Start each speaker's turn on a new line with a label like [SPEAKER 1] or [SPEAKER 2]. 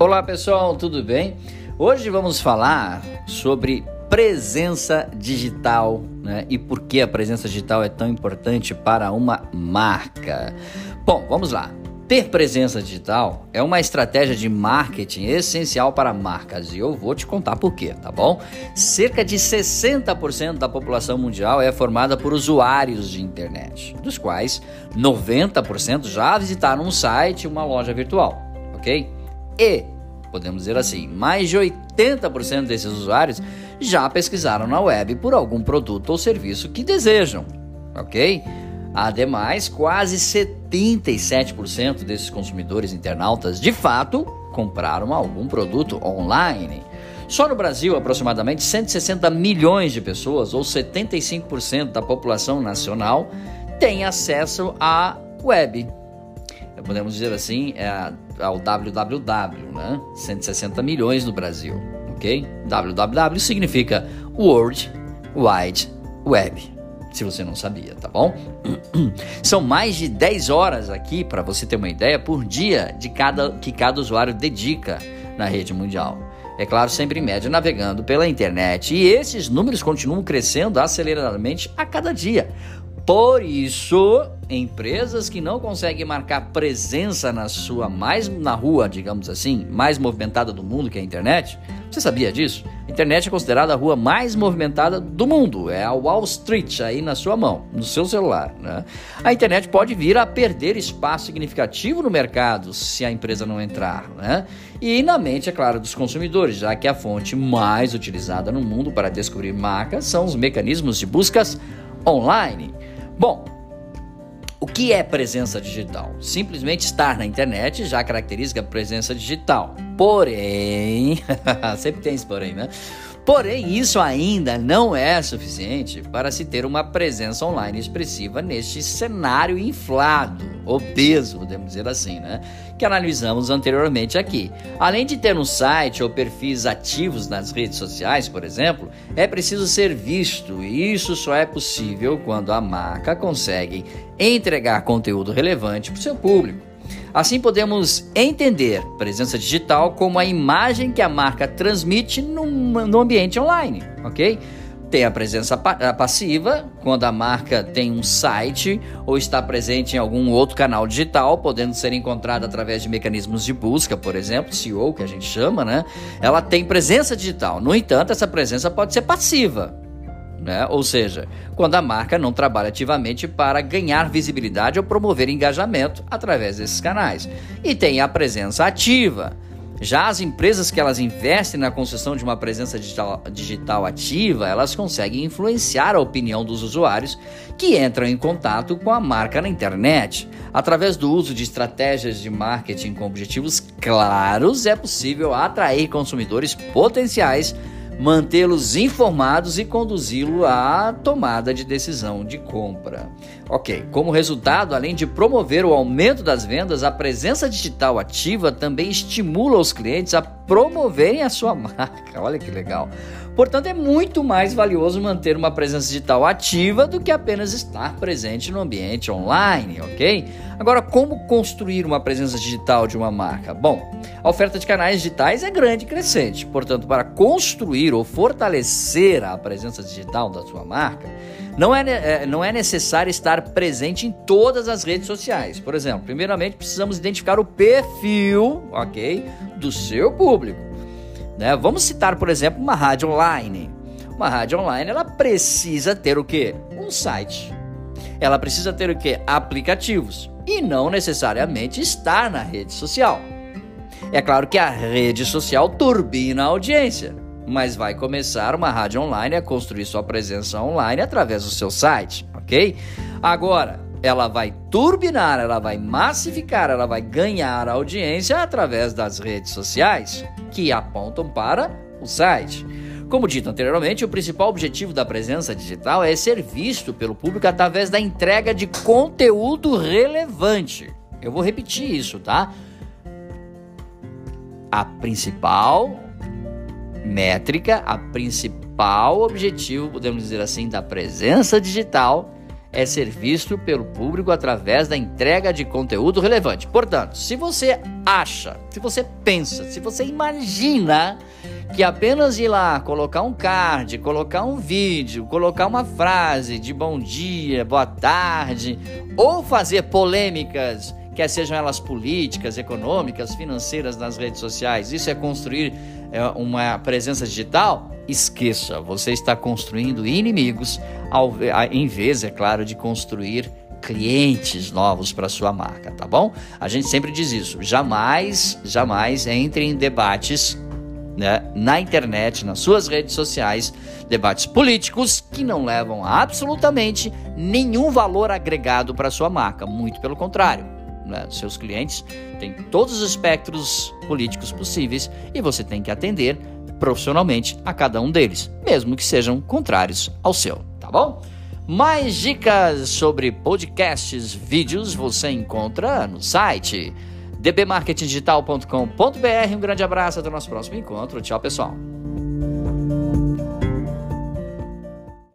[SPEAKER 1] Olá pessoal, tudo bem? Hoje vamos falar sobre presença digital né? e por que a presença digital é tão importante para uma marca. Bom, vamos lá. Ter presença digital é uma estratégia de marketing essencial para marcas e eu vou te contar por quê, tá bom? Cerca de 60% da população mundial é formada por usuários de internet, dos quais 90% já visitaram um site uma loja virtual, ok? E, podemos dizer assim, mais de 80% desses usuários já pesquisaram na web por algum produto ou serviço que desejam, ok? Ademais, quase 77% desses consumidores internautas de fato compraram algum produto online. Só no Brasil, aproximadamente 160 milhões de pessoas, ou 75% da população nacional, têm acesso à web. Podemos dizer assim, é ao www, né? 160 milhões no Brasil, ok? www significa World Wide Web. Se você não sabia, tá bom? São mais de 10 horas aqui, para você ter uma ideia, por dia de cada que cada usuário dedica na rede mundial. É claro, sempre em média navegando pela internet. E esses números continuam crescendo aceleradamente a cada dia. Por isso, empresas que não conseguem marcar presença na sua mais na rua, digamos assim, mais movimentada do mundo, que é a internet. Você sabia disso? A internet é considerada a rua mais movimentada do mundo. É a Wall Street aí na sua mão, no seu celular. Né? A internet pode vir a perder espaço significativo no mercado se a empresa não entrar. Né? E na mente, é claro, dos consumidores, já que a fonte mais utilizada no mundo para descobrir marcas são os mecanismos de buscas online. Bom, o que é presença digital? Simplesmente estar na internet já caracteriza a presença digital. Porém, sempre tem esse porém, né? Porém, isso ainda não é suficiente para se ter uma presença online expressiva neste cenário inflado, obeso, podemos dizer assim, né? Que analisamos anteriormente aqui. Além de ter um site ou perfis ativos nas redes sociais, por exemplo, é preciso ser visto, e isso só é possível quando a marca consegue entregar conteúdo relevante para o seu público. Assim podemos entender presença digital como a imagem que a marca transmite no, ambiente online, ok? Tem a presença passiva, quando a marca tem um site ou está presente em algum outro canal digital, podendo ser encontrada através de mecanismos de busca, por exemplo, SEO, que a gente chama, né? Ela tem presença digital. No entanto, essa presença pode ser passiva, né? Ou seja, quando a marca não trabalha ativamente para ganhar visibilidade ou promover engajamento através desses canais. E tem a presença ativa. Já as empresas que elas investem na construção de uma presença digital, digital, ativa, elas conseguem influenciar a opinião dos usuários que entram em contato com a marca na internet. Através do uso de estratégias de marketing com objetivos claros, é possível atrair consumidores potenciais mantê-los informados e conduzi-lo à tomada de decisão de compra. Ok, como resultado, além de promover o aumento das vendas, a presença digital ativa também estimula os clientes a promoverem a sua marca. Olha que legal. Portanto, é muito mais valioso manter uma presença digital ativa do que apenas estar presente no ambiente online, ok? Agora, como construir uma presença digital de uma marca? Bom, a oferta de canais digitais é grande e crescente. Portanto, para construir ou fortalecer a presença digital da sua marca, não é, é, não é necessário estar presente em todas as redes sociais. Por exemplo, primeiramente precisamos identificar o perfil, ok, do seu público. Né? Vamos citar, por exemplo, uma rádio online. Uma rádio online, ela precisa ter o quê? Um site. Ela precisa ter o quê? Aplicativos. E não necessariamente estar na rede social. É claro que a rede social turbina a audiência, mas vai começar uma rádio online a construir sua presença online através do seu site, ok? Agora, ela vai turbinar, ela vai massificar, ela vai ganhar audiência através das redes sociais que apontam para o site. Como dito anteriormente, o principal objetivo da presença digital é ser visto pelo público através da entrega de conteúdo relevante. Eu vou repetir isso, tá? A principal métrica, a principal objetivo, podemos dizer assim, da presença digital é ser visto pelo público através da entrega de conteúdo relevante. Portanto, se você acha, se você pensa, se você imagina que apenas ir lá, colocar um card, colocar um vídeo, colocar uma frase de bom dia, boa tarde, ou fazer polêmicas, quer sejam elas políticas, econômicas, financeiras nas redes sociais, isso é construir uma presença digital? Esqueça, você está construindo inimigos, ao, em vez, é claro, de construir clientes novos para sua marca, tá bom? A gente sempre diz isso. Jamais, jamais entre em debates né, na internet, nas suas redes sociais, debates políticos que não levam absolutamente nenhum valor agregado para sua marca. Muito pelo contrário. Né? Seus clientes têm todos os espectros políticos possíveis e você tem que atender profissionalmente a cada um deles, mesmo que sejam contrários ao seu, tá bom? Mais dicas sobre podcasts, vídeos você encontra no site dbmarketingdigital.com.br. Um grande abraço, até o nosso próximo encontro. Tchau, pessoal.